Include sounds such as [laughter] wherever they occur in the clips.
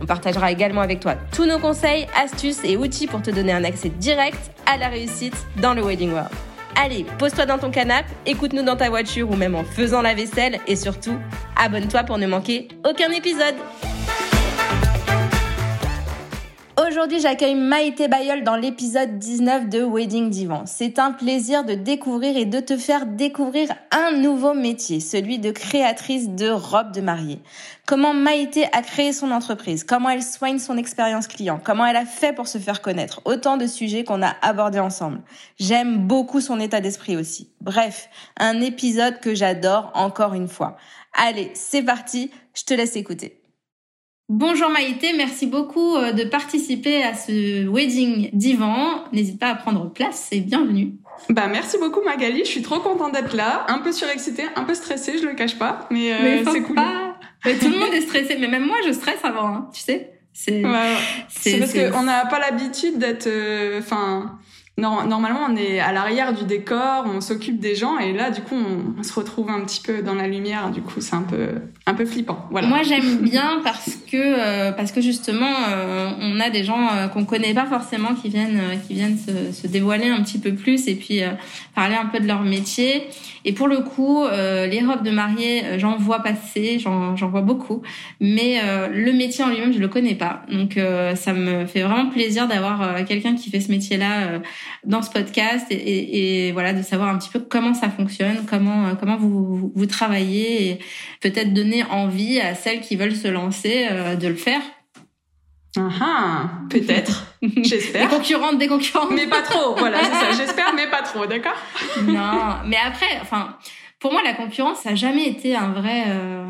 On partagera également avec toi tous nos conseils, astuces et outils pour te donner un accès direct à la réussite dans le Wedding World. Allez, pose-toi dans ton canapé, écoute-nous dans ta voiture ou même en faisant la vaisselle et surtout, abonne-toi pour ne manquer aucun épisode. Aujourd'hui, j'accueille Maïté Bayol dans l'épisode 19 de Wedding Divan. C'est un plaisir de découvrir et de te faire découvrir un nouveau métier, celui de créatrice de robes de mariée. Comment Maïté a créé son entreprise, comment elle soigne son expérience client, comment elle a fait pour se faire connaître. Autant de sujets qu'on a abordés ensemble. J'aime beaucoup son état d'esprit aussi. Bref, un épisode que j'adore encore une fois. Allez, c'est parti, je te laisse écouter. Bonjour Maïté, merci beaucoup euh, de participer à ce wedding divan. N'hésite pas à prendre place et bienvenue. Bah merci beaucoup Magali, je suis trop contente d'être là, un peu surexcitée, un peu stressée, je le cache pas, mais, euh, c'est cool. tout le monde est stressé, mais même moi je stresse avant, hein, tu sais. C'est ouais, parce qu'on n'a pas l'habitude d'être, euh, normalement, on est à l'arrière du décor, on s'occupe des gens, et là, du coup, on, se retrouve un petit peu dans la lumière. Du coup, c'est un peu, un peu flippant. Voilà. Moi, j'aime bien parce que, euh, parce que justement, euh, on a des gens euh, qu'on connaît pas forcément qui viennent, qui viennent se, se, dévoiler un petit peu plus et puis parler un peu de leur métier. Et pour le coup, les robes de mariée, j'en vois passer, j'en vois beaucoup, mais le métier en lui-même, je le connais pas. Donc, ça me fait vraiment plaisir d'avoir quelqu'un qui fait ce métier-là dans ce podcast et, et, voilà de savoir un petit peu comment ça fonctionne, comment comment vous vous, travaillez et peut-être donner envie à celles qui veulent se lancer euh, de le faire. Ah, ah peut-être, [laughs] j'espère. Des concurrentes, des concurrentes. Mais pas trop, voilà, c'est ça, [laughs] j'espère, mais pas trop, d'accord? Non, mais après, enfin, pour moi, la concurrence, ça n'a jamais été un vrai, euh,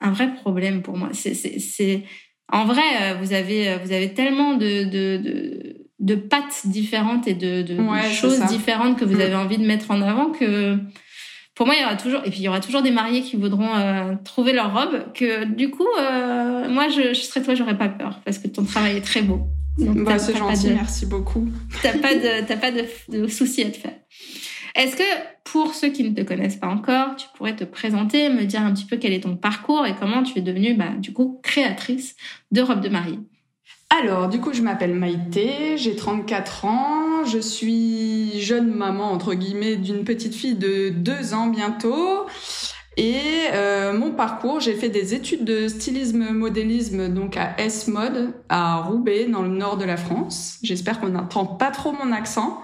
un vrai problème pour moi. C'est, c'est, en vrai, euh, vous avez, vous avez tellement de, de, de de pattes différentes et de, de, choses différentes que vous mm. avez envie de mettre en avant que pour moi il y aura toujours et puis il y aura toujours des mariés qui voudront euh, trouver leur robe que du coup euh, moi je, je serais toi j'aurais pas peur parce que ton travail est très beau. Bah, c'est gentil merci beaucoup. t'as pas de t'as pas de, de soucis à te faire. Est-ce que pour ceux qui ne te connaissent pas encore tu pourrais te présenter me dire un petit peu quel est ton parcours et comment tu es devenue bah, du coup créatrice de robes de mariée? Alors, du coup, je m'appelle Maïté, j'ai 34 ans, je suis jeune maman, entre guillemets, d'une petite fille de 2 ans bientôt. Et euh, mon parcours, j'ai fait des études de stylisme modélisme donc à S-Mode à Roubaix dans le nord de la France. J'espère qu'on n'entend pas trop mon accent.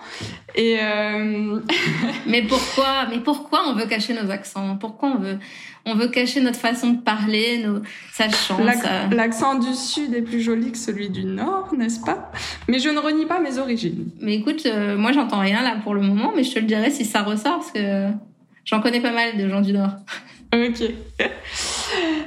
Et euh... [laughs] mais pourquoi Mais pourquoi on veut cacher nos accents? Pourquoi on veut on veut cacher notre façon de parler, nos... ça change. L'accent du sud est plus joli que celui du nord, n'est-ce pas? Mais je ne renie pas mes origines. Mais écoute, euh, moi j'entends rien là pour le moment, mais je te le dirai si ça ressort parce que J'en connais pas mal de gens du Nord. [laughs] Ok.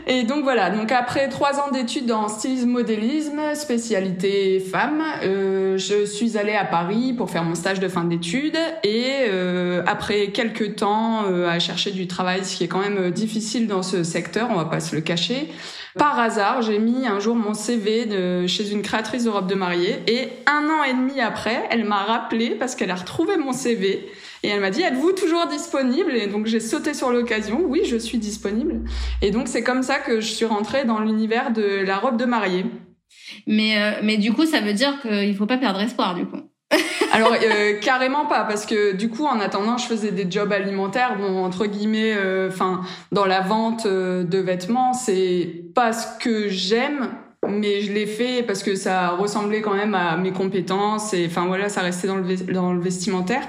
Et donc voilà, donc après trois ans d'études en stylisme modélisme, spécialité femme, euh, je suis allée à Paris pour faire mon stage de fin d'études et euh, après quelques temps euh, à chercher du travail, ce qui est quand même euh, difficile dans ce secteur, on va pas se le cacher. Par hasard, j'ai mis un jour mon CV chez une créatrice de robes de mariée et un an et demi après, elle m'a rappelé parce qu'elle a retrouvé mon CV et elle m'a dit, êtes-vous toujours disponible? Et donc j'ai sauté sur l'occasion, oui, je suis disponible. Et donc c'est comme ça que je suis rentrée dans l'univers de la robe de mariée. Mais, euh, mais du coup, ça veut dire qu'il faut pas perdre espoir, du coup. Alors euh, carrément pas parce que du coup en attendant je faisais des jobs alimentaires bon entre guillemets euh, enfin dans la vente de vêtements c'est pas ce que j'aime mais je l'ai fait parce que ça ressemblait quand même à mes compétences et enfin voilà ça restait dans le dans le vestimentaire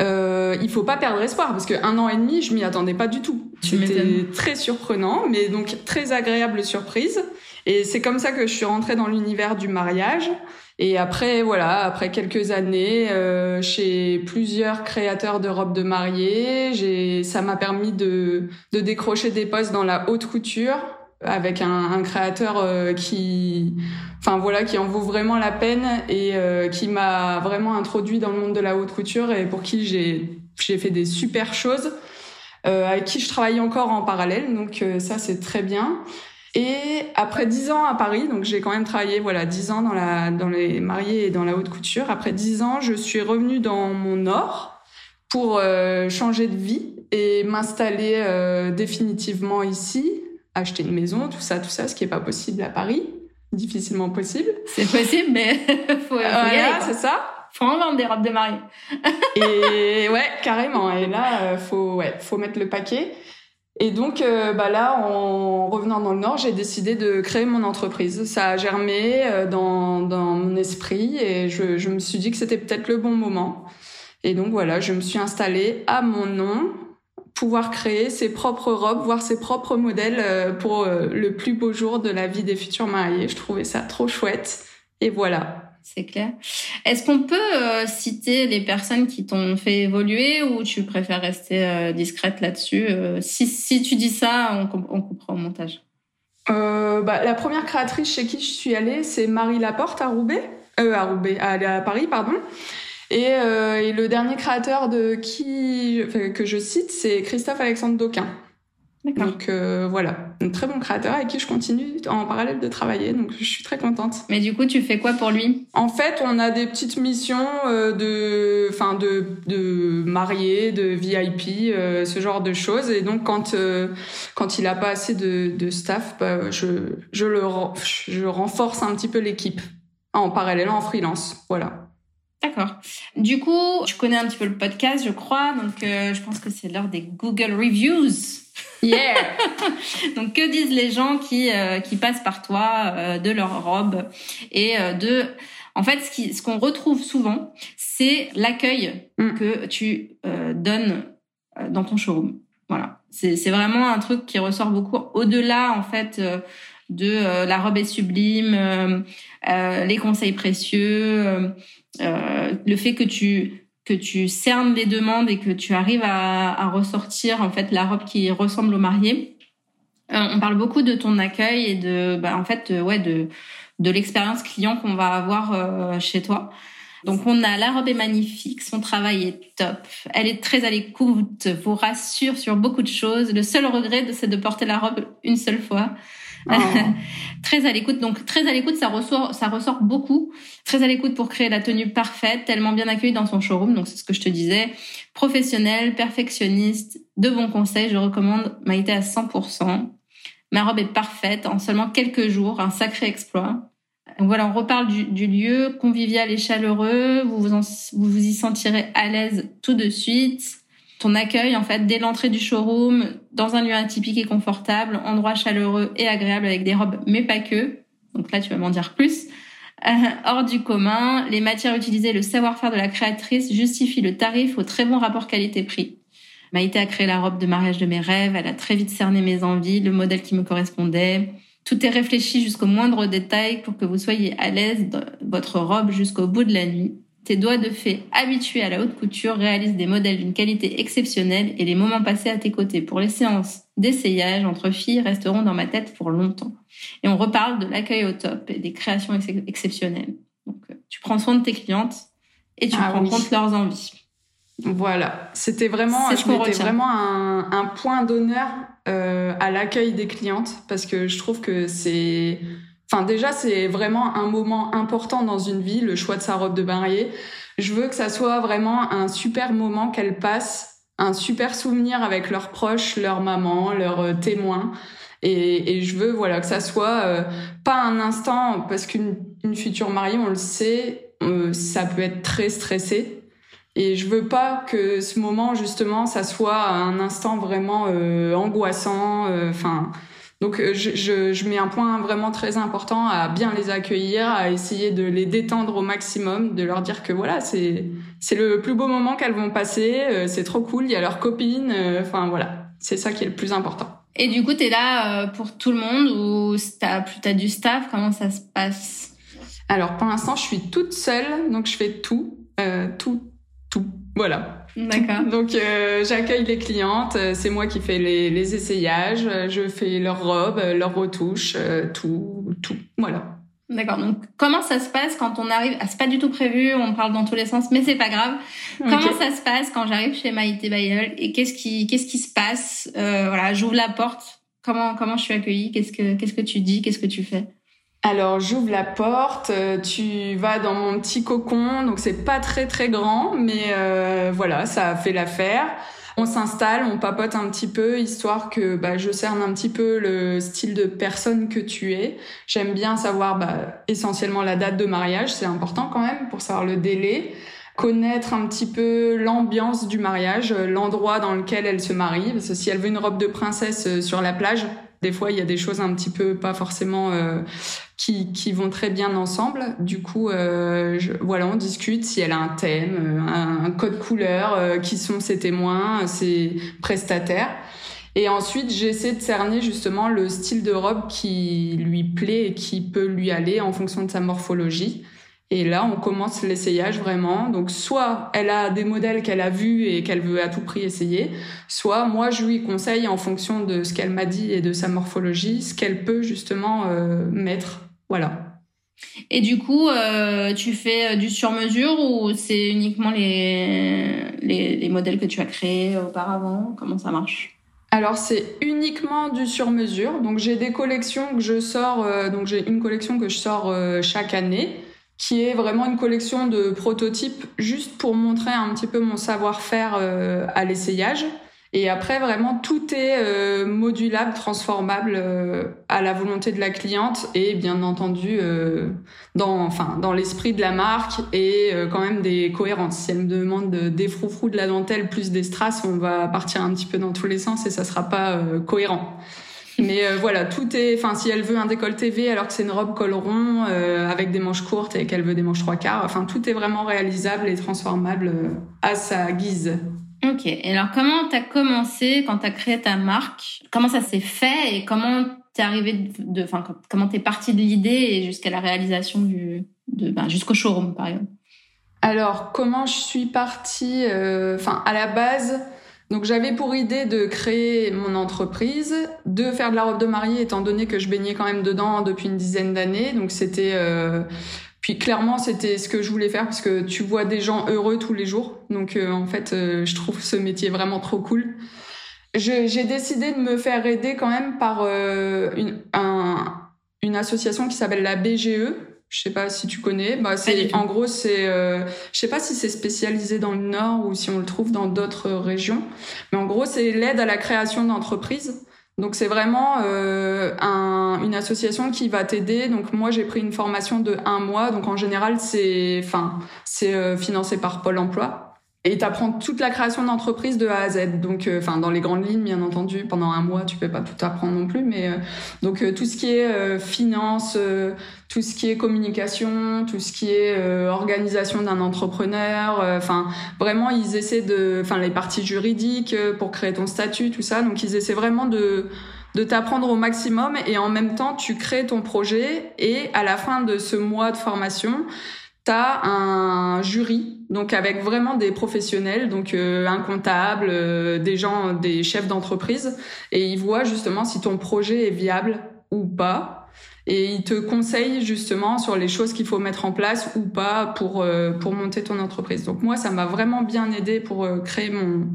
euh, il faut pas perdre espoir parce que un an et demi, je m'y attendais pas du tout. C'était très surprenant, mais donc très agréable surprise. Et c'est comme ça que je suis rentrée dans l'univers du mariage. Et après, voilà, après quelques années euh, chez plusieurs créateurs de robes de mariée, j'ai, ça m'a permis de, de décrocher des postes dans la haute couture, avec un, créateur qui, enfin voilà, qui en vaut vraiment la peine et qui m'a vraiment introduit dans le monde de la haute couture et pour qui j'ai j'ai fait des super choses. avec qui je travaille encore en parallèle, donc ça c'est très bien. Et après dix ans à Paris, donc j'ai quand même travaillé voilà dix ans dans la dans les mariés et dans la haute couture. Après dix ans, je suis revenue dans mon nord pour euh, changer de vie et m'installer euh, définitivement ici, acheter une maison, tout ça, tout ça, ce qui est pas possible à Paris, difficilement possible. C'est possible, mais [laughs] faut, faut voilà, c'est ça. Faut en vendre des robes de mariée. et ouais, carrément. Et là, euh, faut ouais, faut mettre le paquet. Et donc, euh, bah là, en revenant dans le Nord, j'ai décidé de créer mon entreprise. Ça a germé euh, dans, dans mon esprit et je, je me suis dit que c'était peut-être le bon moment. Et donc voilà, je me suis installée à mon nom, pouvoir créer ses propres robes, voir ses propres modèles euh, pour le plus beau jour de la vie des futurs mariés. Je trouvais ça trop chouette. Et voilà c'est clair. Est-ce qu'on peut euh, citer les personnes qui t'ont fait évoluer ou tu préfères rester euh, discrète là-dessus euh, si, tu dis ça, on, coupera au montage. Bah, la première créatrice chez qui je suis allée, c'est Marie Laporte à Roubaix, à Roubaix, à, Paris, pardon. Et, et, le dernier créateur de qui que je cite, c'est Christophe Alexandre Dauquin. Donc euh, voilà, un très bon créateur avec qui je continue en parallèle de travailler, donc je suis très contente. Mais du coup, tu fais quoi pour lui? En fait, on a des petites missions euh, de, enfin de, de mariés, de VIP, euh, ce genre de choses. Et donc quand quand il a pas assez de, de staff, bah, je je le je renforce un petit peu l'équipe en parallèle en freelance. Voilà. D'accord. Du coup, tu connais un petit peu le podcast, je crois, donc je pense que c'est l'heure des Google Reviews. Yeah. [laughs] Donc que disent les gens qui euh, qui passent par toi euh, de leur robe et euh, de en fait ce qui ce qu'on retrouve souvent c'est l'accueil mm. que tu donnes dans ton showroom. Voilà. C'est c'est vraiment un truc qui ressort beaucoup au-delà en fait de la robe est sublime, les conseils précieux, le fait que tu que tu cernes les demandes et que tu arrives à, à ressortir en fait la robe qui ressemble au marié. Euh, on parle beaucoup de ton accueil et de bah, en fait ouais de de l'expérience client qu'on va avoir euh, chez toi. Donc on a la robe est magnifique, son travail est top, elle est très à l'écoute, vous rassure sur beaucoup de choses. Le seul regret c'est de porter la robe une seule fois. Oh. [laughs] très à l'écoute. Donc très à l'écoute, ça ressort, ça ressort beaucoup. Très à l'écoute pour créer la tenue parfaite, tellement bien accueillie dans son showroom. Donc c'est ce que je te disais. Professionnel, perfectionniste, de bons conseils. Je recommande Maïté à 100%. Ma robe est parfaite en seulement quelques jours, un sacré exploit. Donc voilà, on reparle du, du lieu convivial et chaleureux. Vous vous, vous vous y sentirez à l'aise tout de suite ton accueil en fait dès l'entrée du showroom dans un lieu atypique et confortable, endroit chaleureux et agréable avec des robes mais pas que. Donc là tu vas m'en dire plus. Euh, hors du commun, les matières utilisées, le savoir-faire de la créatrice justifient le tarif au très bon rapport qualité-prix. Maïté a créé la robe de mariage de mes rêves, elle a très vite cerné mes envies, le modèle qui me correspondait. Tout est réfléchi jusqu'au moindre détail pour que vous soyez à l'aise dans votre robe jusqu'au bout de la nuit. Tes doigts de fée habitués à la haute couture réalisent des modèles d'une qualité exceptionnelle et les moments passés à tes côtés pour les séances d'essayage entre filles resteront dans ma tête pour longtemps. Et on reparle de l'accueil au top et des créations exceptionnelles. Donc, euh, tu prends soin de tes clientes et tu ah prends compte leurs envies. Voilà, c'était vraiment, je vraiment un, un point d'honneur euh, à l'accueil des clientes parce que je trouve que c'est Enfin, déjà, c'est vraiment un moment important dans une vie, le choix de sa robe de mariée. Je veux que ça soit vraiment un super moment qu'elles passent, un super souvenir avec leurs proches, leur maman, leurs euh, témoins. Et, et, je veux voilà que ça soit euh, pas un instant parce qu'une future mariée, on le sait, euh, ça peut être très stressé. Et je veux pas que ce moment justement, ça soit un instant vraiment angoissant. Enfin. Donc euh, je, je, je, mets un point vraiment très important à bien les accueillir, à essayer de les détendre au maximum, de leur dire que voilà, c'est c'est le plus beau moment qu'elles vont passer, euh, c'est trop cool, il y a leurs copines, euh, enfin voilà, c'est ça qui est le plus important. Et du coup, tu es là pour tout le monde ou t'as as du staff? Comment ça se passe? Alors pour l'instant, je suis toute seule, donc je fais tout, tout, tout. Voilà. D'accord. [laughs] Donc euh, j'accueille les clientes, euh, c'est moi qui fais les, les, essayages, je fais leurs robes, leurs retouches, tout, tout, voilà. D'accord. Donc comment ça se passe quand on arrive ah, C'est pas du tout prévu, on parle dans tous les sens, mais c'est pas grave. Comment ça se passe quand j'arrive chez Maïté Bayeul et qu'est-ce qui qu'est-ce qui se passe euh, Voilà, j'ouvre la porte. Comment comment je suis accueillie? Qu'est-ce que qu'est-ce que tu dis? Qu'est-ce que tu fais? Alors j'ouvre la porte, euh, tu vas dans mon petit cocon, donc c'est pas très très grand, mais euh, voilà, ça a fait l'affaire. On s'installe, on papote un petit peu, histoire que bah, je cerne un petit peu le style de personne que tu es. J'aime bien savoir bah, essentiellement la date de mariage, c'est important quand même pour savoir le délai connaître un petit peu l'ambiance du mariage, l'endroit dans lequel elle se marie. Parce que si elle veut une robe de princesse euh, sur la plage, des fois il y a des choses un petit peu pas forcément euh, qui, qui vont très bien ensemble. Du coup, euh, voilà, on discute si elle a un thème, un, code couleur, qui sont ses témoins, ses prestataires. Et ensuite, j'essaie de cerner justement le style de robe qui lui plaît et qui peut lui aller en fonction de sa morphologie. Et là, on commence l'essayage vraiment. Donc, soit elle a des modèles qu'elle a vus et qu'elle veut à tout prix essayer, soit moi, je lui conseille en fonction de ce qu'elle m'a dit et de sa morphologie, ce qu'elle peut justement euh, mettre. Voilà. Et du coup, euh, tu fais euh, du sur-mesure ou c'est uniquement les, les, les, modèles que tu as créés auparavant? Comment ça marche? Alors c'est uniquement du sur-mesure. Donc j'ai des collections que je sors. donc j'ai une collection que je sors chaque année qui est vraiment une collection de prototypes juste pour montrer un petit peu mon savoir-faire euh, à l'essayage. Et après, vraiment, tout est euh, modulable, transformable euh, à la volonté de la cliente et bien entendu dans, enfin, dans l'esprit de la marque et quand même des cohérences. Si elle me demande des froufrous de la dentelle plus des strass, on va partir un petit peu dans tous les sens et ça sera pas cohérent. Mais euh, voilà, tout est. Enfin, si elle veut un décolleté V alors que c'est une robe col rond euh, avec des manches courtes et qu'elle veut des manches trois quarts, enfin, tout est vraiment réalisable et transformable euh, à sa guise. Ok. Et alors, comment t'as commencé quand t'as créé ta marque? Comment ça s'est fait et comment t'es arrivé de, enfin, comment t'es parti de l'idée et jusqu'à la réalisation du, de, ben, jusqu'au showroom, par exemple? Alors, comment je suis partie Enfin, à la base, donc j'avais pour idée de créer mon entreprise, de faire de la robe de mariée étant donné que je baignais quand même dedans depuis une dizaine d'années. Donc c'était euh... puis clairement c'était ce que je voulais faire parce que tu vois des gens heureux tous les jours. Donc euh, en fait euh, je trouve ce métier vraiment trop cool. J'ai décidé de me faire aider quand même par une, un, une association qui s'appelle la BGE, je sais pas si tu connais. Bah, c'est en gros c'est euh, je sais pas si c'est spécialisé dans le nord ou si on le trouve dans d'autres régions. Mais en gros, c'est l'aide à la création d'entreprises. Donc c'est vraiment euh, un, une association qui va t'aider. Donc moi j'ai pris une formation de un mois. Donc en général c'est enfin c'est euh, financé par Pôle Emploi. Et tu apprends toute la création d'entreprise de A à Z. Donc, euh, enfin, dans les grandes lignes, bien entendu, pendant un mois, tu peux pas tout apprendre non plus, mais euh, donc euh, tout ce qui est finance, tout ce qui est communication, tout ce qui est organisation d'un entrepreneur, enfin, vraiment, ils essaient de, enfin, les parties juridiques pour créer ton statut, tout ça. Donc, ils essaient vraiment de de t'apprendre au maximum et en même temps, tu crées ton projet et à la fin de ce mois de formation, T'as un jury, donc avec vraiment des professionnels, donc euh, un comptable, euh, des gens, des chefs d'entreprise, et ils voient justement si ton projet est viable ou pas, et ils te conseillent justement sur les choses qu'il faut mettre en place ou pas pour euh, pour monter ton entreprise. Donc moi, ça m'a vraiment bien aidé pour créer mon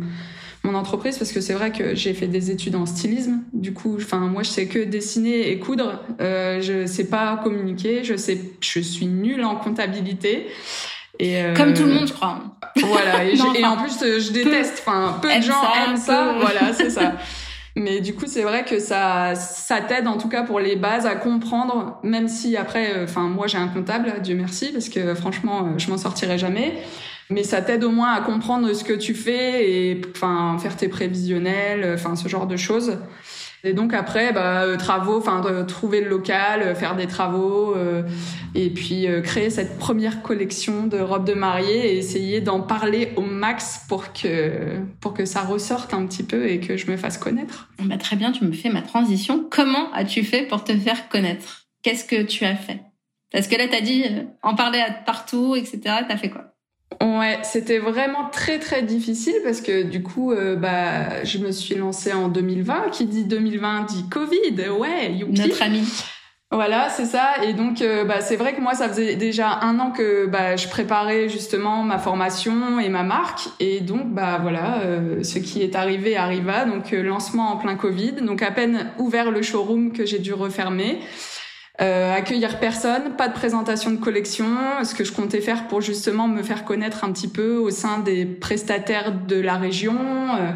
mon entreprise parce que c'est vrai que j'ai fait des études en stylisme. Du coup, enfin moi je sais que dessiner et coudre. Euh, je sais pas communiquer. Je sais, je suis nulle en comptabilité. Et euh, Comme tout le monde, je crois. Voilà. Et, [laughs] et en plus, je déteste. Enfin, peu de gens aiment ça. Voilà, c'est ça. [laughs] Mais du coup, c'est vrai que ça, ça t'aide en tout cas pour les bases à comprendre, même si après, euh, enfin, moi j'ai un comptable, Dieu merci, parce que franchement, euh, je m'en sortirai jamais mais ça t'aide au moins à comprendre ce que tu fais et enfin faire tes prévisionnels, enfin ce genre de choses. Et donc après, bah, euh, travaux, enfin trouver le local, euh, faire des travaux, euh, et puis créer cette première collection de robes de mariée et essayer d'en parler au max pour que pour que ça ressorte un petit peu et que je me fasse connaître. Bah, très bien, tu me fais ma transition. Comment as-tu fait pour te faire connaître? Qu'est-ce que tu as fait? Parce que là, t'as dit en parler partout, etc. T'as fait quoi? Ouais, c'était vraiment très très difficile parce que du coup, euh, bah, je me suis lancée en 2020. Qui dit 2020 dit Covid. Ouais, youpi. Notre ami. Voilà, c'est ça. Et donc, euh, bah, c'est vrai que moi, ça faisait déjà un an que bah, je préparais justement ma formation et ma marque. Et donc, bah voilà, euh, ce qui est arrivé arriva. Donc, lancement en plein Covid. Donc, à peine ouvert le showroom que j'ai dû refermer. Euh, accueillir personne, pas de présentation de collection, ce que je comptais faire pour justement me faire connaître un petit peu au sein des prestataires de la région. Euh,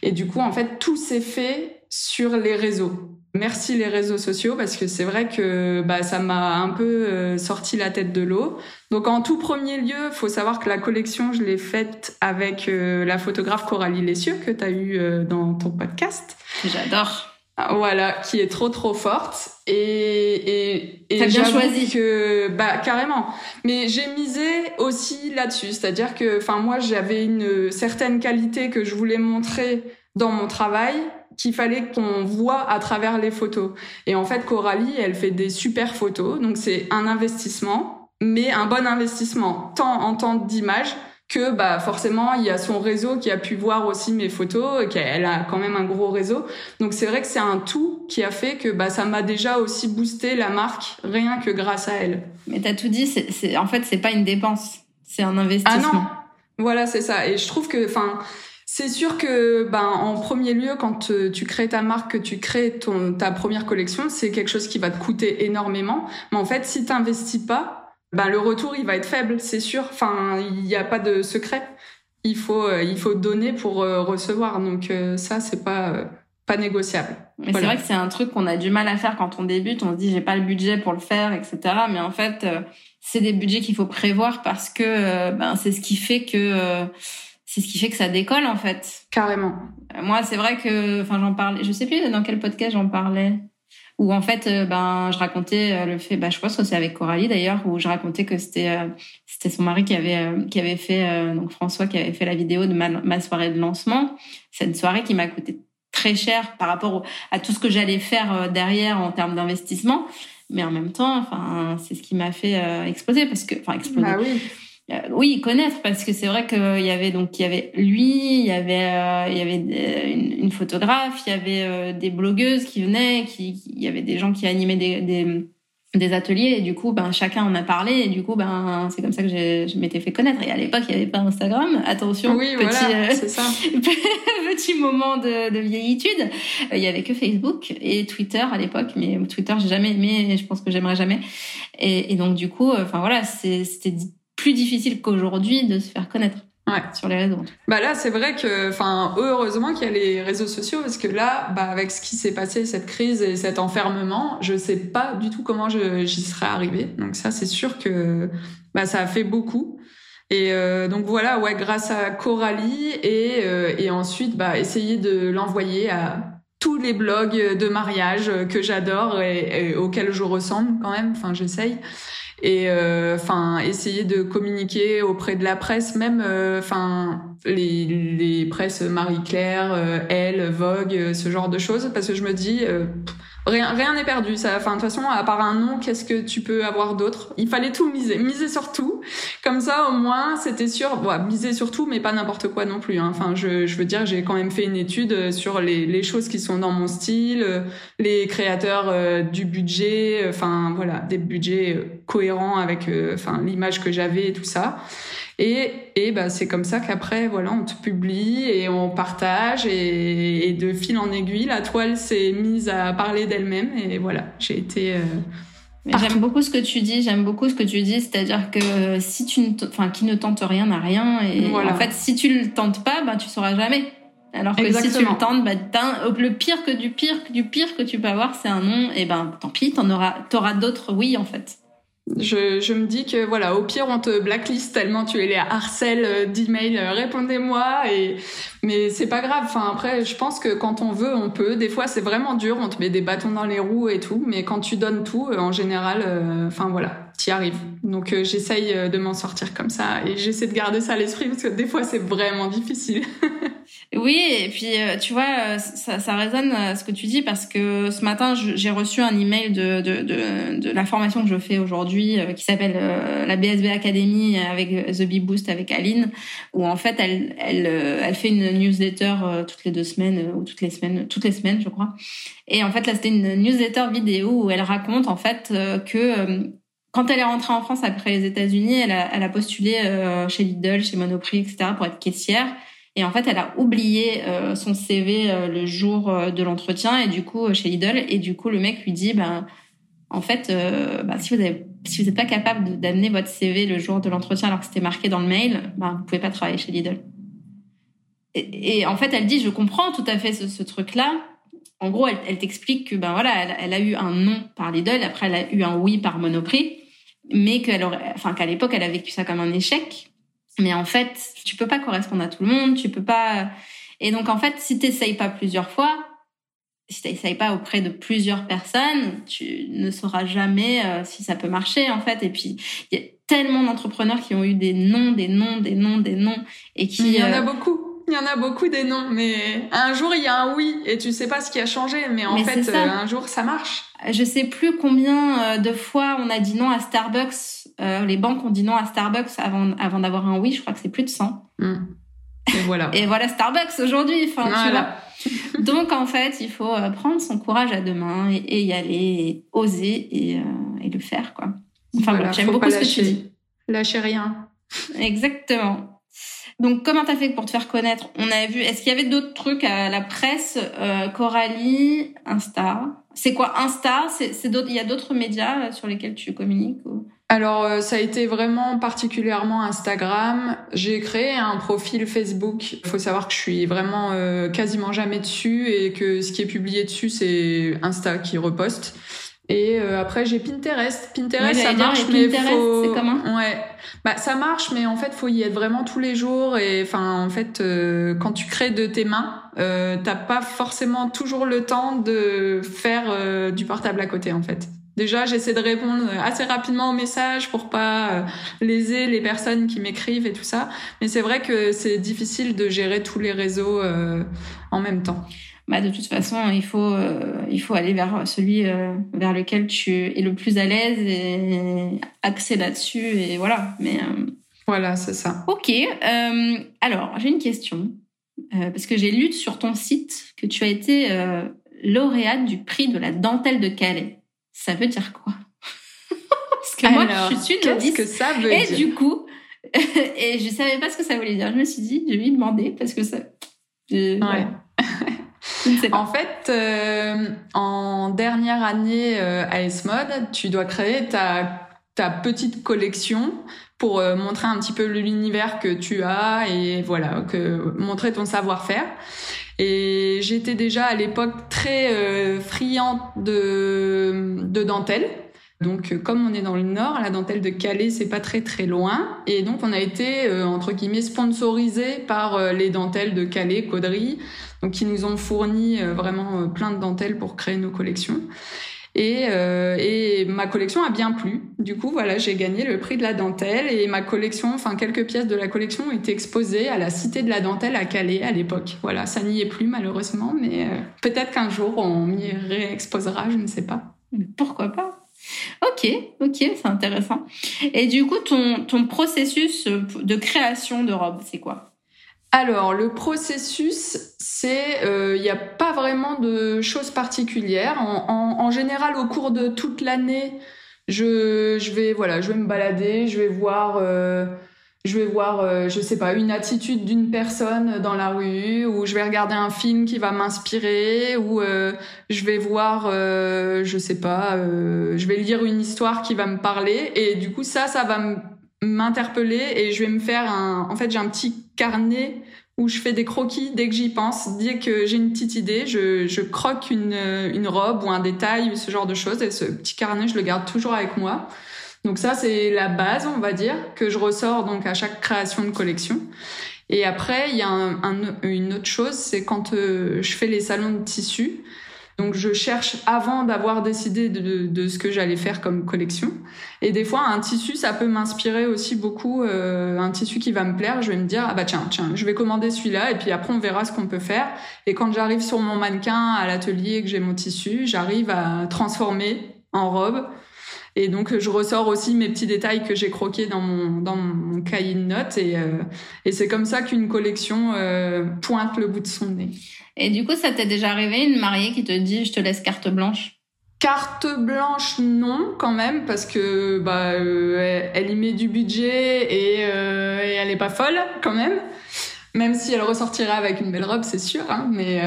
et du coup, en fait, tout s'est fait sur les réseaux. Merci les réseaux sociaux parce que c'est vrai que bah, ça m'a un peu euh, sorti la tête de l'eau. Donc en tout premier lieu, faut savoir que la collection, je l'ai faite avec la photographe Coralie Lessieux que tu as eu dans ton podcast. J'adore. Voilà, qui est trop trop forte. Et et, et bien choisi. que bah carrément. Mais j'ai misé aussi là-dessus, c'est-à-dire que enfin moi j'avais une certaine qualité que je voulais montrer dans mon travail qu'il fallait qu'on voit à travers les photos. Et en fait Coralie, elle fait des super photos, donc c'est un investissement, mais un bon investissement. Tant en temps d'image que bah forcément il y a son réseau qui a pu voir aussi mes photos, qu'elle a quand même un gros réseau. Donc c'est vrai que c'est un tout qui a fait que bah ça m'a déjà aussi boosté la marque rien que grâce à elle. Mais t'as tout dit, c'est en fait c'est pas une dépense, c'est un investissement. Ah non, voilà c'est ça. Et je trouve que enfin c'est sûr que, ben, en premier lieu, quand euh, tu crées ta marque, que tu crées ton, ta première collection, c'est quelque chose qui va te coûter énormément. Mais en fait, si t'investis pas, ben le retour il va être faible, c'est sûr. Enfin, il n'y a pas de secret. Il faut euh, il faut donner pour euh, recevoir. Donc euh, ça c'est pas pas négociable. Mais c'est vrai que c'est un truc qu'on a du mal à faire quand on débute. On se dit j'ai pas le budget pour le faire, etc. Mais en fait, c'est des budgets qu'il faut prévoir parce que ben c'est ce qui fait que c'est ce qui fait que ça décolle en fait. Carrément. Moi, c'est vrai que, enfin, j'en parlais. Je sais plus dans quel podcast j'en parlais où en fait euh, ben je racontais euh, le fait bah je pense que c'est avec Coralie d'ailleurs où je racontais que c'était euh, c'était son mari qui avait qui avait fait donc François qui avait fait la vidéo de ma, soirée de lancement. C'est une soirée qui m'a coûté très cher par rapport à tout ce que j'allais faire derrière en termes d'investissement. Mais en même temps enfin c'est ce qui m'a fait exploser parce que enfin exploser. Bah oui oui, connaître parce que c'est vrai qu'il y avait donc il y avait lui, il y avait euh, il y avait euh, une, photographe, il y avait des blogueuses qui venaient, qui, il y avait des gens qui animaient des, des, des ateliers et du coup ben chacun en a parlé et du coup ben c'est comme ça que je m'étais fait connaître. Et à l'époque il n'y avait pas Instagram attention oui, petit voilà, ça. [laughs] petit moment de, de vieillitude. Il y avait que Facebook et Twitter à l'époque mais Twitter j'ai jamais aimé et je pense que j'aimerais jamais. Et, et donc du coup enfin voilà c'était plus difficile qu'aujourd'hui de se faire connaître. Ouais. sur les réseaux. Bah là, c'est vrai que, enfin, heureusement qu'il y a les réseaux sociaux parce que là, bah avec ce qui s'est passé, cette crise et cet enfermement, je sais pas du tout comment j'y serais arrivée. Donc ça, c'est sûr que, bah ça a fait beaucoup. Et euh, donc voilà, ouais, grâce à Coralie et euh, et ensuite, bah essayer de l'envoyer à tous les blogs de mariage que j'adore et, et, auxquels je ressemble quand même. Enfin, j'essaye et euh, enfin essayer de communiquer auprès de la presse même euh, enfin les, les presses Marie Claire euh, Elle Vogue ce genre de choses. Parce que je me dis rien n'est perdu ça enfin de toute façon à part un nom qu'est-ce que tu peux avoir d'autre? Il fallait tout miser miser sur tout. Comme ça au moins c'était sûr bon, miser sur tout mais pas n'importe quoi non plus hein. enfin je, je veux dire j'ai quand même fait une étude sur les, les choses qui sont dans mon style les créateurs du budget enfin voilà des budgets cohérents avec enfin l'image que j'avais et tout ça et, et bah, c'est comme ça qu'après, voilà, on te publie et on partage et, et, de fil en aiguille, la toile s'est mise à parler d'elle-même et voilà, j'ai été. Euh, j'aime beaucoup ce que tu dis, j'aime beaucoup ce que tu dis, c'est-à-dire que si tu ne, enfin, qui ne tente rien n'a rien et en fait, si tu le tentes pas, bah, tu sauras jamais. Alors que si tu le tentes, bah, le pire que du pire que du pire que tu peux avoir, c'est un non, et ben, tant pis, t'en auras, t'auras d'autres oui, en fait. Je, je, me dis que voilà, au pire on te blacklist tellement tu es les harcèles euh, d'emails, euh, répondez-moi et mais c'est pas grave. Enfin après, je pense que quand on veut, on peut. Des fois c'est vraiment dur, on te met des bâtons dans les roues et tout, mais quand tu donnes tout, euh, en général, enfin voilà, t'y arrives. Donc j'essaye de m'en sortir comme ça et j'essaie de garder ça à l'esprit parce que des fois c'est vraiment difficile. [laughs] Oui, et puis euh, tu vois, euh, ça, ça résonne euh, ce que tu dis parce que ce matin j'ai reçu un email de, de, de, de, la formation que je fais aujourd'hui qui s'appelle la BSB Academy avec The Bee Boost avec Aline, où en fait elle elle elle fait une newsletter toutes les deux semaines ou toutes les semaines toutes les semaines je crois. Et en fait là c'était une newsletter vidéo où elle raconte en fait que quand elle est rentrée en France après les États-Unis, elle a, elle a postulé chez Lidl, chez Monoprix, etc. pour être caissière. Et en fait, elle a oublié euh, son CV euh, le jour euh, de l'entretien et du coup chez Lidl. Et du coup, le mec lui dit, ben, en fait, ben, si vous n'êtes pas capable d'amener votre CV le jour de l'entretien alors que c'était marqué dans le mail, ben, vous pouvez pas travailler chez Lidl. Et, en fait, elle dit, je comprends tout à fait ce, truc-là. En gros, elle, t'explique que ben voilà, elle, elle, a eu un non par Lidl, après elle a eu un oui par Monoprix, mais qu'elle enfin qu'à l'époque, elle a vécu ça comme un échec mais en fait, tu peux pas correspondre à tout le monde, tu peux pas. Et donc en fait, si t'essayes pas plusieurs fois, si t'essayes pas auprès de plusieurs personnes, tu ne sauras jamais euh, si ça peut marcher en fait. Et puis il y a tellement d'entrepreneurs qui ont eu des noms, des noms, des noms, des noms, et qui. Il y en a euh, beaucoup. Il y en a beaucoup des noms, mais un jour il y a un oui et tu sais pas ce qui a changé, mais en fait euh, un jour ça marche. Je sais plus combien de fois on a dit non à Starbucks euh, les banques ont dit non à Starbucks avant, avant d'avoir un oui. Je crois que c'est plus de 100. Hmm. Et voilà. Et voilà Starbucks aujourd'hui. Enfin, tu vois. Donc en fait, il faut euh, prendre son courage à deux mains et, y aller, et oser et, euh, et, le faire quoi. Enfin voilà, j'aime beaucoup ce que tu dis. Lâcher rien. Exactement. Donc, comment t'as fait pour te faire connaître? On a vu. Est-ce qu'il y avait d'autres trucs à la presse euh, Coralie, Insta? C'est quoi Insta? C'est d'autres. Il y a d'autres médias sur lesquels tu communiques alors euh, ça a été vraiment particulièrement Instagram. J'ai créé un profil Facebook. Il faut savoir que je suis vraiment euh, quasiment jamais dessus et que ce qui est publié dessus c'est Insta qui reposte. Et euh, après j'ai Pinterest. Pinterest ça marche mais faut c'est comment? Ouais. Bah ça marche mais en fait faut y être vraiment tous les jours et enfin en fait quand tu crées de tes mains, t'as pas forcément toujours le temps de faire du portable à côté en fait. Déjà, j'essaie de répondre assez rapidement aux messages pour pas euh, léser les personnes qui m'écrivent et tout ça. Mais c'est vrai que c'est difficile de gérer tous les réseaux euh, en même temps. Bah, de toute façon, il faut, euh, il faut aller vers celui vers lequel tu es le plus à l'aise et axer là-dessus. Et voilà. Mais, voilà, c'est ça. Ok. alors, j'ai une question. parce que j'ai lu sur ton site que tu as été lauréate du prix de la dentelle de Calais ça veut dire quoi? [laughs] Parce que moi, je suis une Qu'est-ce que ça veut et dire? Et du coup, [laughs] et je savais pas ce que ça voulait dire. Je me suis dit, je vais lui demander parce que ça. ouais. [laughs] En fait, euh, en dernière année euh, à S-Mode, tu dois créer ta, ta petite collection pour euh, montrer un petit peu l'univers que tu as et voilà, que montrer ton savoir-faire. Et j'étais déjà à l'époque très euh, friande de, de dentelle. Donc, euh, comme on est dans le nord, la dentelle de Calais, c'est pas très très loin. Et donc, on a été, euh, entre guillemets, sponsorisé par euh, les dentelles de Calais, Caudry, donc qui nous ont fourni vraiment plein de dentelles pour créer nos collections. Et, euh, et ma collection a bien plu. Du coup, voilà, j'ai gagné le prix de la dentelle et ma collection, enfin quelques pièces de la collection ont été exposées à la Cité de la Dentelle à Calais à l'époque. Voilà, ça n'y est plus malheureusement, mais euh, peut-être qu'un jour on m'y réexposera, je ne sais pas. Pourquoi pas? Ok, ok, c'est intéressant. Et du coup, ton, ton processus de création de robe, c'est quoi? Alors, le processus, c'est, il euh, n'y a pas vraiment de choses particulières. En, général, au cours de toute l'année, je, vais, voilà, je vais me balader, je vais voir, euh, je vais voir, euh, je sais pas, une attitude d'une personne dans la rue, ou je vais regarder un film qui va m'inspirer, ou je vais voir, je sais pas, je vais lire une histoire qui va me parler, et du coup ça, ça va m'interpeller et je vais me faire un en fait j'ai un petit carnet où je fais des croquis dès que j'y pense. Dès que j'ai une petite idée je, je croque une, une robe ou un détail ce genre de choses et ce petit carnet je le garde toujours avec moi. Donc ça c'est la base on va dire que je ressors donc à chaque création de collection. Et après il y a un, une autre chose c'est quand euh, je fais les salons de tissu Donc je cherche avant d'avoir décidé de, de, ce que j'allais faire comme collection. Et des fois, un tissu, ça peut m'inspirer aussi beaucoup. Euh, un tissu qui va me plaire, je vais me dire ah bah tiens tiens, je vais commander celui-là et puis après on verra ce qu'on peut faire. Et quand j'arrive sur mon mannequin à l'atelier et que j'ai mon tissu, j'arrive à transformer en robe et donc je ressors aussi mes petits détails que j'ai croqués dans mon dans mon cahier de notes et euh, et c'est comme ça qu'une collection euh, pointe le bout de son nez. Et du coup, ça t'est déjà arrivé une mariée qui te dit je te laisse carte blanche? Carte blanche, non, quand même, parce que bah euh, elle, y met du budget et, et elle est pas folle, quand même. Même si elle ressortira avec une belle robe, c'est sûr. Hein, mais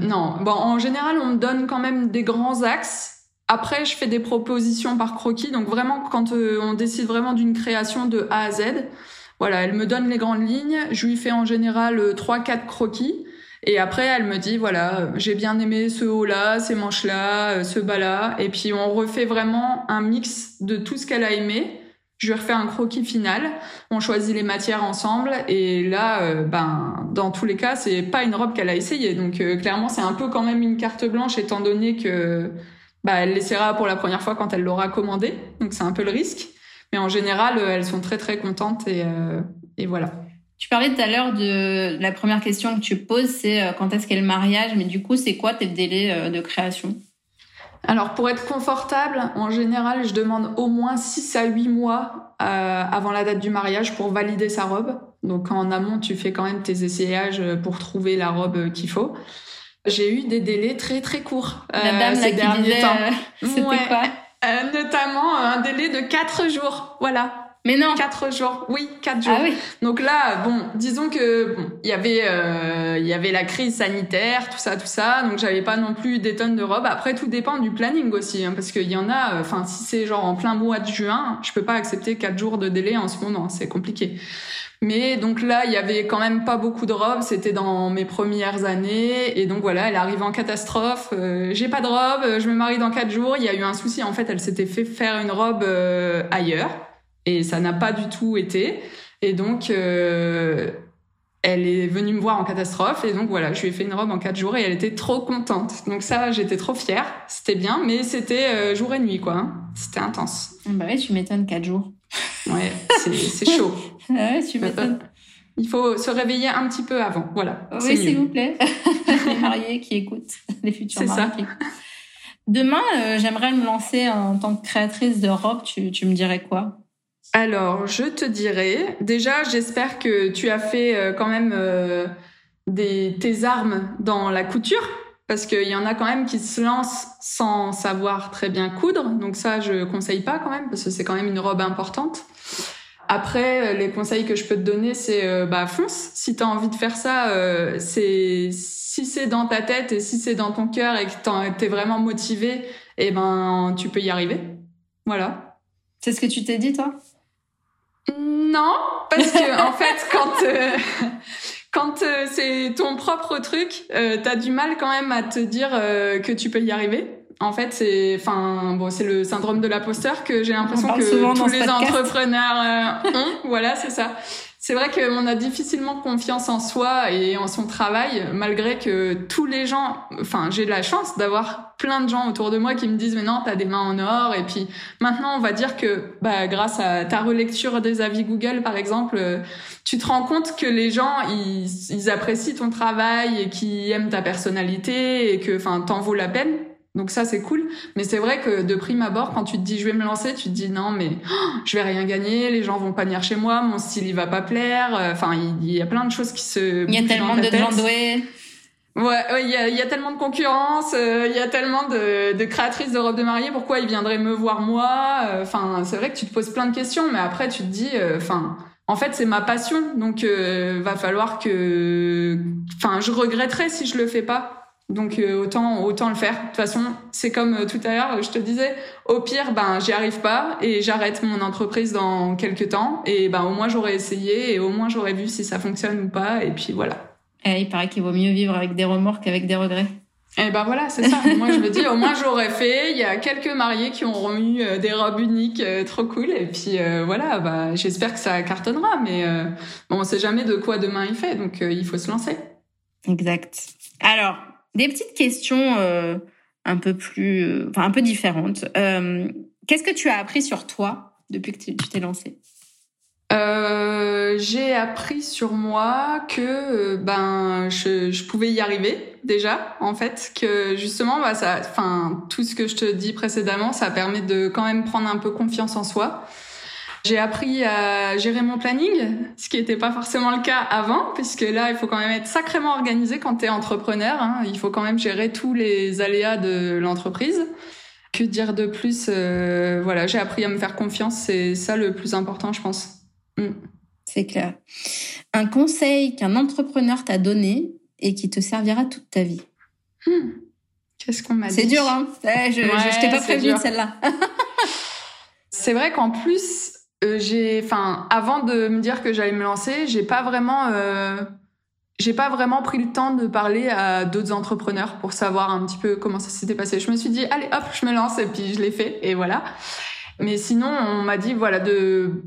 non. Bon, en général, on me donne quand même des grands axes après, je fais des propositions par croquis. Donc vraiment, quand euh, on décide vraiment d'une création de A à Z, voilà, elle me donne les grandes lignes. Je lui fais en général euh, trois, quatre croquis. Et après, elle me dit, voilà, j'ai bien aimé ce haut-là, ces manches-là, euh, ce bas-là. Et puis, on refait vraiment un mix de tout ce qu'elle a aimé. Je lui refais un croquis final. On choisit les matières ensemble. Et là, ben, dans tous les cas, c'est pas une robe qu'elle a essayée. Donc, clairement, c'est un peu quand même une carte blanche, étant donné que bah, elle l'essaiera pour la première fois quand elle l'aura commandé. Donc c'est un peu le risque. Mais en général, euh, elles sont très très contentes et, euh, et voilà. Tu parlais tout à l'heure de la première question que tu poses, c'est euh, quand est-ce qu'est le mariage, mais du coup, c'est quoi tes délais de création? Alors, pour être confortable, en général, je demande au moins 6 à 8 mois avant la date du mariage pour valider sa robe. Donc, en amont, tu fais quand même tes essayages pour trouver la robe qu'il faut. J'ai eu des délais très très courts euh, La dame ces derniers temps. Euh, [laughs] c'était quoi? Euh, Notamment un délai de 4 jours, voilà. Mais non. Quatre jours. Oui, quatre jours. Ah oui. Donc là, bon, disons que bon, il y avait euh, il y avait la crise sanitaire, tout ça, tout ça. Donc j'avais pas non plus des tonnes de robes. Après, tout dépend du planning aussi, hein, parce qu'il y en a. Enfin, si c'est genre en plein mois de juin, je peux pas accepter quatre jours de délai en ce moment. C'est compliqué. Mais donc là, il y avait quand même pas beaucoup de robes. C'était dans mes premières années, et donc voilà, elle arrive en catastrophe. Euh, J'ai pas de robe. Je me marie dans quatre jours. Il y a eu un souci. En fait, elle s'était fait faire une robe euh, ailleurs et ça n'a pas du tout été. Et donc, euh, elle est venue me voir en catastrophe. Et donc, voilà, je lui ai fait une robe en quatre jours et elle était trop contente. Donc ça, j'étais trop fière. C'était bien, mais c'était euh, jour et nuit, quoi. Hein. C'était intense. Ah bah ouais, tu m'étonnes, quatre jours. Ouais, c'est chaud. [laughs] Ah ouais, tu m'étonnes. Il faut se réveiller un petit peu avant. Voilà. Oui, s'il vous plaît. [laughs] les mariés qui écoutent, les futurs mariés qui écoutent. Demain, euh, j'aimerais me lancer en tant que créatrice de robe. Tu, tu me dirais quoi? Alors, je te dirais, déjà, j'espère que tu as fait euh, quand même euh, des, tes armes dans la couture, parce qu'il y en a quand même qui se lancent sans savoir très bien coudre. Donc ça, je conseille pas quand même, parce que c'est quand même une robe importante. Après, les conseils que je peux te donner, c'est euh, bah fonce. Si tu as envie de faire ça, c'est si c'est dans ta tête et si c'est dans ton cœur et que t'es vraiment motivé, eh ben tu peux y arriver. Voilà. C'est ce que tu t'es dit toi? Non, parce que en fait, quand euh, quand euh, c'est ton propre truc, euh, t'as du mal quand même à te dire euh, que tu peux y arriver. En fait, c'est, enfin, bon, c'est le syndrome de l'imposteur que j'ai l'impression que tous les entrepreneurs ont. Voilà, c'est ça. C'est vrai qu'on a difficilement confiance en soi et en son travail, malgré que tous les gens, enfin, j'ai de la chance d'avoir plein de gens autour de moi qui me disent, mais non, t'as des mains en or. Et puis, maintenant, on va dire que, bah, grâce à ta relecture des avis Google, par exemple, tu te rends compte que les gens, ils, ils apprécient ton travail et qu'ils aiment ta personnalité et que, enfin, t'en vaut la peine. Donc ça c'est cool, mais c'est vrai que de prime abord quand tu te dis je vais me lancer, tu te dis non mais oh, je vais rien gagner, les gens vont pas venir chez moi, mon style il va pas plaire, euh, enfin il, y a plein de choses qui se Il y a tellement de gens doués. Ouais, il y, a, y, a, tellement de concurrence, euh, il y a tellement de, de, créatrices de robes de mariée, pourquoi ils viendraient me voir moi? Euh, Enfin, c'est vrai que tu te poses plein de questions, mais après tu te dis, enfin, en fait c'est ma passion, donc va falloir que, enfin, je regretterais si je le fais pas. Donc euh, autant autant le faire. De toute façon, c'est comme euh, tout à l'heure, je te disais, au pire, ben j'y arrive pas et j'arrête mon entreprise dans quelques temps et ben au moins j'aurais essayé et au moins j'aurais vu si ça fonctionne ou pas et puis voilà. Et il paraît qu'il vaut mieux vivre avec des remords qu'avec des regrets. Et ben voilà, c'est ça. [laughs] Moi je me dis au moins j'aurais fait. Il y a quelques mariés qui ont eu euh, des robes uniques, trop cool. Et puis voilà, bah j'espère que ça cartonnera. Mais bon, on sait jamais de quoi demain il fait, donc il faut se lancer. Exact. Alors, des petites questions euh, un peu plus, enfin un peu différente. Qu'est-ce que tu as appris sur toi depuis que tu t'es lancée? Euh, j'ai appris sur moi que euh, ben je, je, pouvais y arriver déjà en fait que justement bah ça enfin tout ce que je te dis précédemment ça permet de quand même prendre un peu confiance en soi. J'ai appris à gérer mon planning, ce qui n'était pas forcément le cas avant, puisque là, il faut quand même être sacrément organisé quand tu es entrepreneur. Hein. Il faut quand même gérer tous les aléas de l'entreprise. Que dire de plus euh, Voilà, j'ai appris à me faire confiance, c'est ça le plus important, je pense. Mm. C'est clair. Un conseil qu'un entrepreneur t'a donné et qui te servira toute ta vie? Hmm. Qu'est-ce qu'on m'a dit? C'est dur, hein Je, je, t'ai pas prévenu de celle-là. [laughs] [laughs] c'est vrai qu'en plus, euh, avant de me dire que j'allais me lancer, j'ai pas vraiment, euh, pas vraiment pris le temps de parler à d'autres entrepreneurs pour savoir un petit peu comment ça s'était passé. Je me suis dit, allez, hop, je me lance et puis je l'ai fait et voilà. Mais sinon, on m'a dit, voilà, de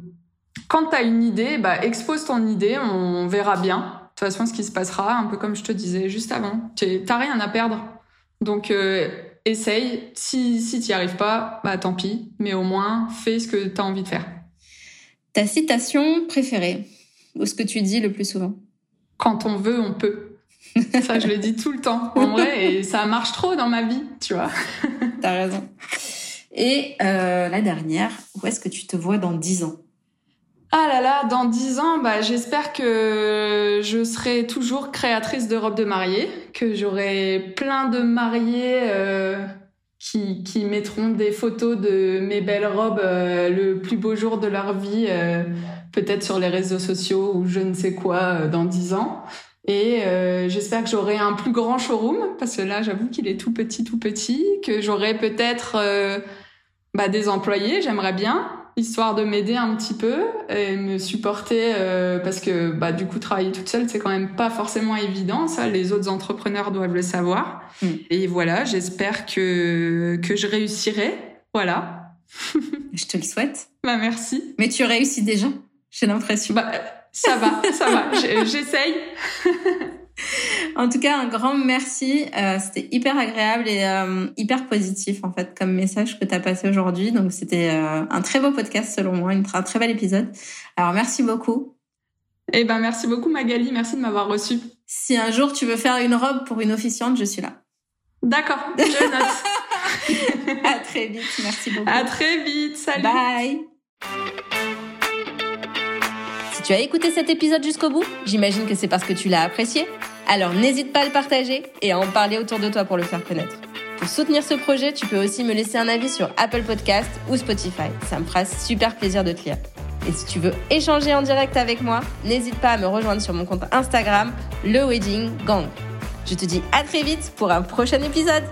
quand tu as une idée, bah, expose ton idée, on verra bien. De toute façon, ce qui se passera, un peu comme je te disais juste avant. T'as rien à perdre. Donc, euh, essaye. Si, si t'y arrives pas, bah, tant pis. Mais au moins, fais ce que tu as envie de faire. Ta citation préférée Ou ce que tu dis le plus souvent? Quand on veut, on peut. [laughs] ça, je le dis tout le temps, en vrai, et ça marche trop dans ma vie, tu vois. [laughs] T'as raison. Et euh, la dernière, où est-ce que tu te vois dans dix ans? Ah là là, dans dix ans, bah, j'espère que je serai toujours créatrice de robes de mariée, que j'aurai plein de mariés euh, qui, qui mettront des photos de mes belles robes euh, le plus beau jour de leur vie, euh, peut-être sur les réseaux sociaux ou je ne sais quoi dans dix ans. Et j'espère que j'aurai un plus grand showroom, parce que là, j'avoue qu'il est tout petit, tout petit, que j'aurai peut-être bah, des employés, j'aimerais bien, histoire de m'aider un petit peu et me supporter euh, parce que bah du coup travailler toute seule c'est quand même pas forcément évident ça les autres entrepreneurs doivent le savoir. Mm. et voilà j'espère que que je réussirai. Voilà. [laughs] Je te le souhaite. Bah merci. Mais tu réussis déjà j'ai l'impression. Bah ça va ça va. J'essaye [laughs] en tout cas, un grand merci. Euh, c'était hyper agréable et euh, hyper positif en fait comme message que tu as passé aujourd'hui. Donc c'était euh, un très beau podcast selon moi, un très bel épisode. Alors merci beaucoup. Eh ben merci beaucoup Magali, merci de m'avoir reçu. Si un jour tu veux faire une robe pour une officiante, je suis là. D'accord, je note. [laughs] à très vite, merci beaucoup. À très vite, salut. Bye. Si tu as écouté cet épisode jusqu'au bout, j'imagine que c'est parce que tu l'as apprécié. Alors n'hésite pas à le partager et à en parler autour de toi pour le faire connaître. Pour soutenir ce projet, tu peux aussi me laisser un avis sur Apple Podcast ou Spotify. Ça me fera super plaisir de te lire. Et si tu veux échanger en direct avec moi, n'hésite pas à me rejoindre sur mon compte Instagram, le Wedding Gang. Je te dis à très vite pour un prochain épisode.